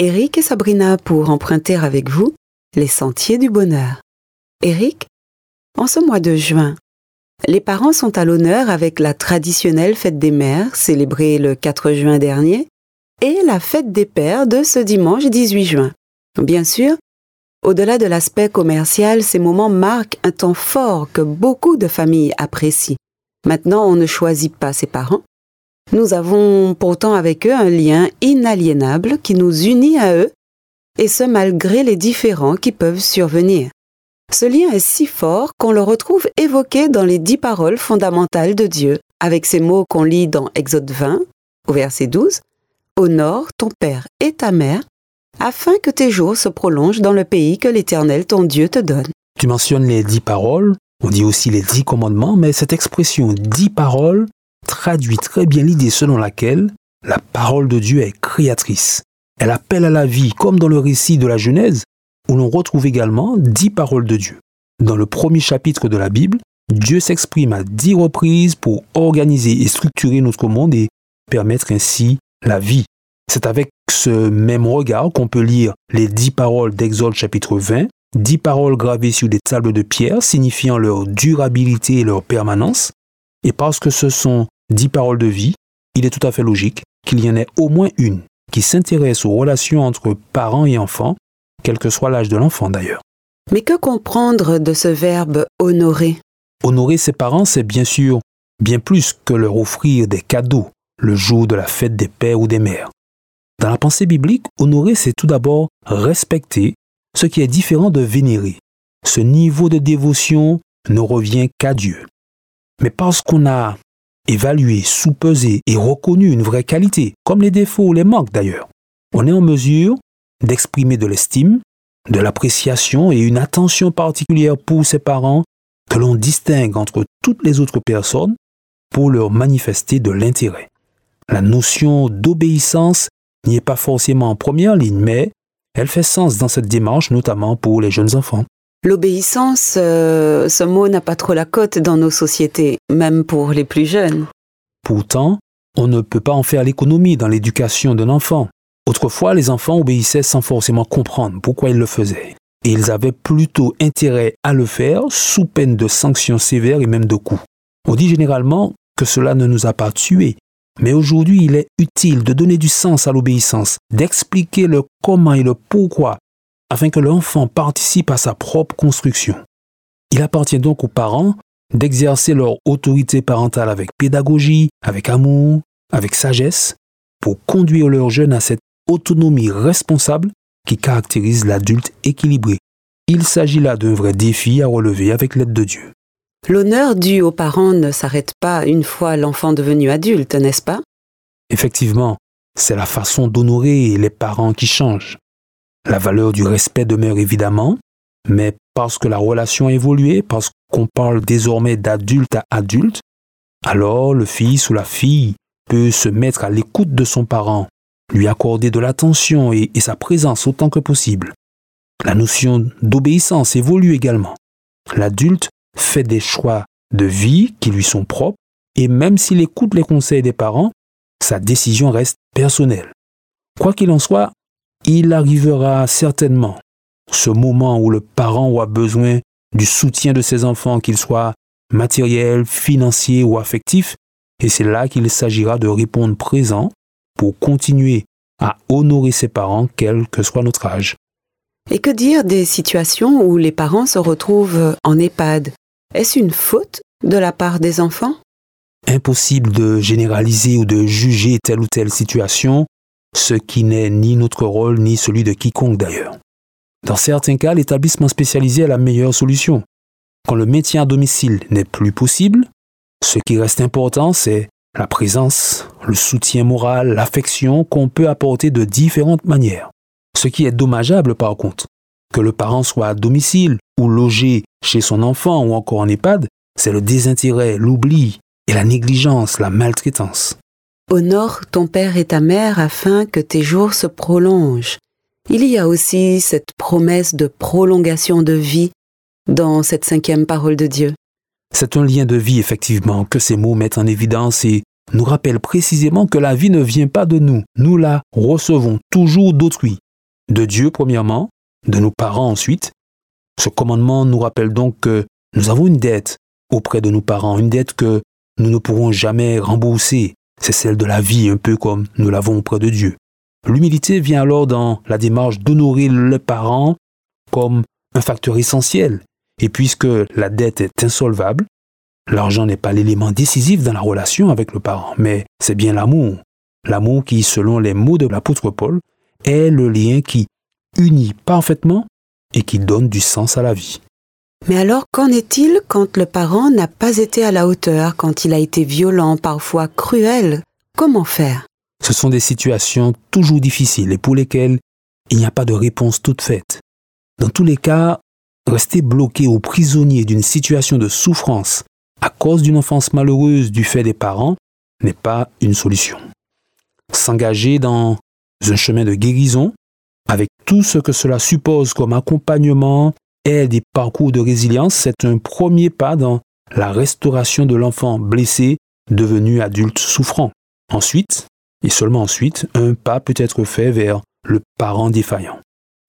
Eric et Sabrina pour emprunter avec vous les sentiers du bonheur. Eric, en ce mois de juin, les parents sont à l'honneur avec la traditionnelle fête des mères célébrée le 4 juin dernier et la fête des pères de ce dimanche 18 juin. Bien sûr, au-delà de l'aspect commercial, ces moments marquent un temps fort que beaucoup de familles apprécient. Maintenant, on ne choisit pas ses parents. Nous avons pourtant avec eux un lien inaliénable qui nous unit à eux, et ce malgré les différends qui peuvent survenir. Ce lien est si fort qu'on le retrouve évoqué dans les dix paroles fondamentales de Dieu, avec ces mots qu'on lit dans Exode 20, au verset 12. Honore ton père et ta mère, afin que tes jours se prolongent dans le pays que l'Éternel ton Dieu te donne. Tu mentionnes les dix paroles, on dit aussi les dix commandements, mais cette expression dix paroles traduit très bien l'idée selon laquelle la parole de Dieu est créatrice. Elle appelle à la vie, comme dans le récit de la Genèse, où l'on retrouve également dix paroles de Dieu. Dans le premier chapitre de la Bible, Dieu s'exprime à dix reprises pour organiser et structurer notre monde et permettre ainsi la vie. C'est avec ce même regard qu'on peut lire les dix paroles d'Exode chapitre 20, dix paroles gravées sur des tables de pierre signifiant leur durabilité et leur permanence. Et parce que ce sont dix paroles de vie, il est tout à fait logique qu'il y en ait au moins une qui s'intéresse aux relations entre parents et enfants, quel que soit l'âge de l'enfant d'ailleurs. Mais que comprendre de ce verbe honorer Honorer ses parents, c'est bien sûr bien plus que leur offrir des cadeaux le jour de la fête des pères ou des mères. Dans la pensée biblique, honorer, c'est tout d'abord respecter, ce qui est différent de vénérer. Ce niveau de dévotion ne revient qu'à Dieu. Mais parce qu'on a évalué, sous-pesé et reconnu une vraie qualité, comme les défauts ou les manques d'ailleurs, on est en mesure d'exprimer de l'estime, de l'appréciation et une attention particulière pour ses parents que l'on distingue entre toutes les autres personnes pour leur manifester de l'intérêt. La notion d'obéissance n'y est pas forcément en première ligne, mais elle fait sens dans cette démarche, notamment pour les jeunes enfants. L'obéissance, euh, ce mot n'a pas trop la cote dans nos sociétés, même pour les plus jeunes. Pourtant, on ne peut pas en faire l'économie dans l'éducation d'un enfant. Autrefois, les enfants obéissaient sans forcément comprendre pourquoi ils le faisaient. Et ils avaient plutôt intérêt à le faire sous peine de sanctions sévères et même de coups. On dit généralement que cela ne nous a pas tués, mais aujourd'hui, il est utile de donner du sens à l'obéissance, d'expliquer le comment et le pourquoi, afin que l'enfant participe à sa propre construction. Il appartient donc aux parents d'exercer leur autorité parentale avec pédagogie, avec amour, avec sagesse, pour conduire leurs jeunes à cette autonomie responsable qui caractérise l'adulte équilibré. Il s'agit là d'un vrai défi à relever avec l'aide de Dieu. L'honneur dû aux parents ne s'arrête pas une fois l'enfant devenu adulte, n'est-ce pas? Effectivement, c'est la façon d'honorer les parents qui change. La valeur du respect demeure évidemment, mais parce que la relation a évolué, parce qu'on parle désormais d'adulte à adulte, alors le fils ou la fille peut se mettre à l'écoute de son parent, lui accorder de l'attention et, et sa présence autant que possible. La notion d'obéissance évolue également. L'adulte fait des choix de vie qui lui sont propres et même s'il écoute les conseils des parents, sa décision reste personnelle. Quoi qu'il en soit, il arrivera certainement ce moment où le parent aura besoin du soutien de ses enfants, qu'il soit matériel, financier ou affectif, et c'est là qu'il s'agira de répondre présent pour continuer à honorer ses parents, quel que soit notre âge. Et que dire des situations où les parents se retrouvent en EHPAD? Est-ce une faute de la part des enfants? Impossible de généraliser ou de juger telle ou telle situation, ce qui n'est ni notre rôle ni celui de quiconque d'ailleurs. Dans certains cas, l'établissement spécialisé est la meilleure solution. Quand le maintien à domicile n'est plus possible, ce qui reste important, c'est la présence, le soutien moral, l'affection qu'on peut apporter de différentes manières. Ce qui est dommageable par contre, que le parent soit à domicile ou logé chez son enfant ou encore en EHPAD, c'est le désintérêt, l'oubli et la négligence, la maltraitance. Honore ton père et ta mère afin que tes jours se prolongent. Il y a aussi cette promesse de prolongation de vie dans cette cinquième parole de Dieu. C'est un lien de vie, effectivement, que ces mots mettent en évidence et nous rappellent précisément que la vie ne vient pas de nous, nous la recevons toujours d'autrui. De Dieu, premièrement, de nos parents ensuite. Ce commandement nous rappelle donc que nous avons une dette auprès de nos parents, une dette que nous ne pourrons jamais rembourser. C'est celle de la vie, un peu comme nous l'avons auprès de Dieu. L'humilité vient alors dans la démarche d'honorer le parent comme un facteur essentiel. Et puisque la dette est insolvable, l'argent n'est pas l'élément décisif dans la relation avec le parent, mais c'est bien l'amour. L'amour qui, selon les mots de l'apôtre Paul, est le lien qui unit parfaitement et qui donne du sens à la vie. Mais alors, qu'en est-il quand le parent n'a pas été à la hauteur, quand il a été violent, parfois cruel? Comment faire? Ce sont des situations toujours difficiles et pour lesquelles il n'y a pas de réponse toute faite. Dans tous les cas, rester bloqué ou prisonnier d'une situation de souffrance à cause d'une enfance malheureuse du fait des parents n'est pas une solution. S'engager dans un chemin de guérison, avec tout ce que cela suppose comme accompagnement, aide et parcours de résilience, c'est un premier pas dans la restauration de l'enfant blessé devenu adulte souffrant. Ensuite, et seulement ensuite, un pas peut être fait vers le parent défaillant.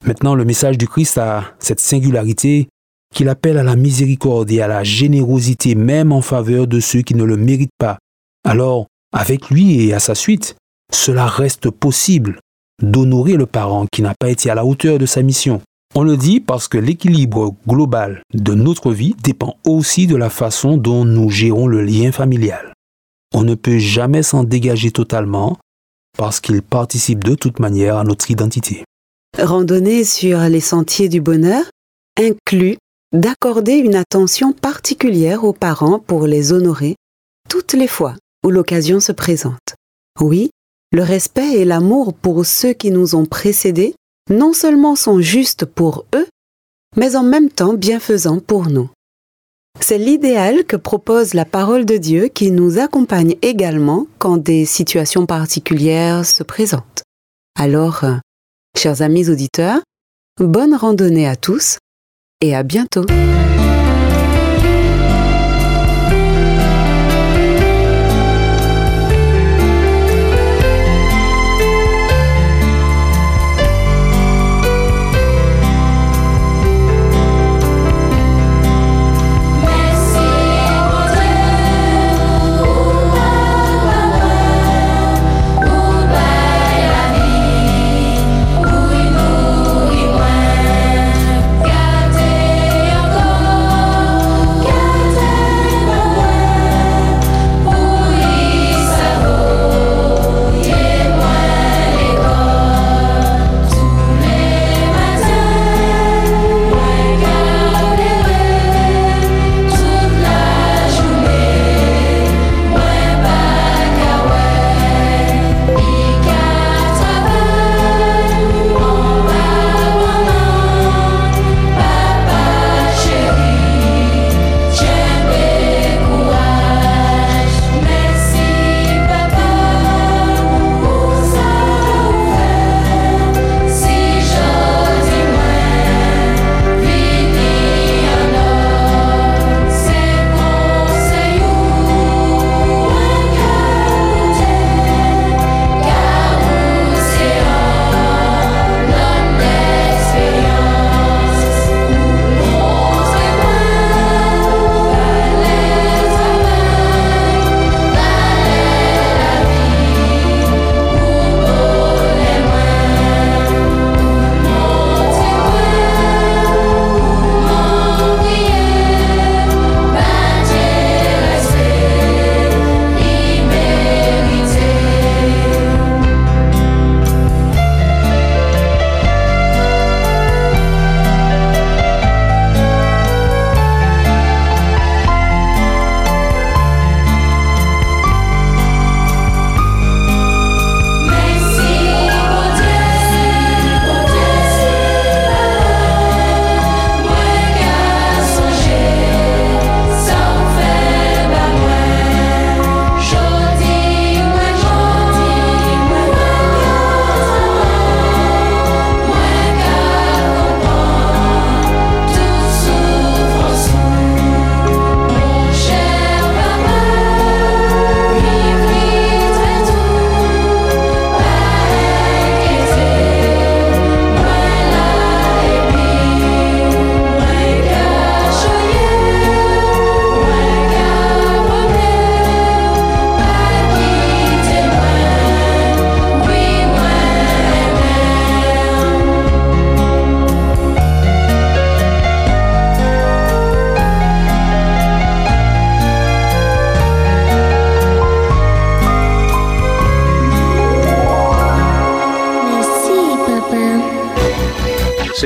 Maintenant, le message du Christ a cette singularité qu'il appelle à la miséricorde et à la générosité même en faveur de ceux qui ne le méritent pas. Alors, avec lui et à sa suite, cela reste possible d'honorer le parent qui n'a pas été à la hauteur de sa mission. On le dit parce que l'équilibre global de notre vie dépend aussi de la façon dont nous gérons le lien familial. On ne peut jamais s'en dégager totalement parce qu'il participe de toute manière à notre identité. Randonner sur les sentiers du bonheur inclut d'accorder une attention particulière aux parents pour les honorer toutes les fois où l'occasion se présente. Oui, le respect et l'amour pour ceux qui nous ont précédés non seulement sont justes pour eux, mais en même temps bienfaisants pour nous. C'est l'idéal que propose la parole de Dieu qui nous accompagne également quand des situations particulières se présentent. Alors, euh, chers amis auditeurs, bonne randonnée à tous et à bientôt.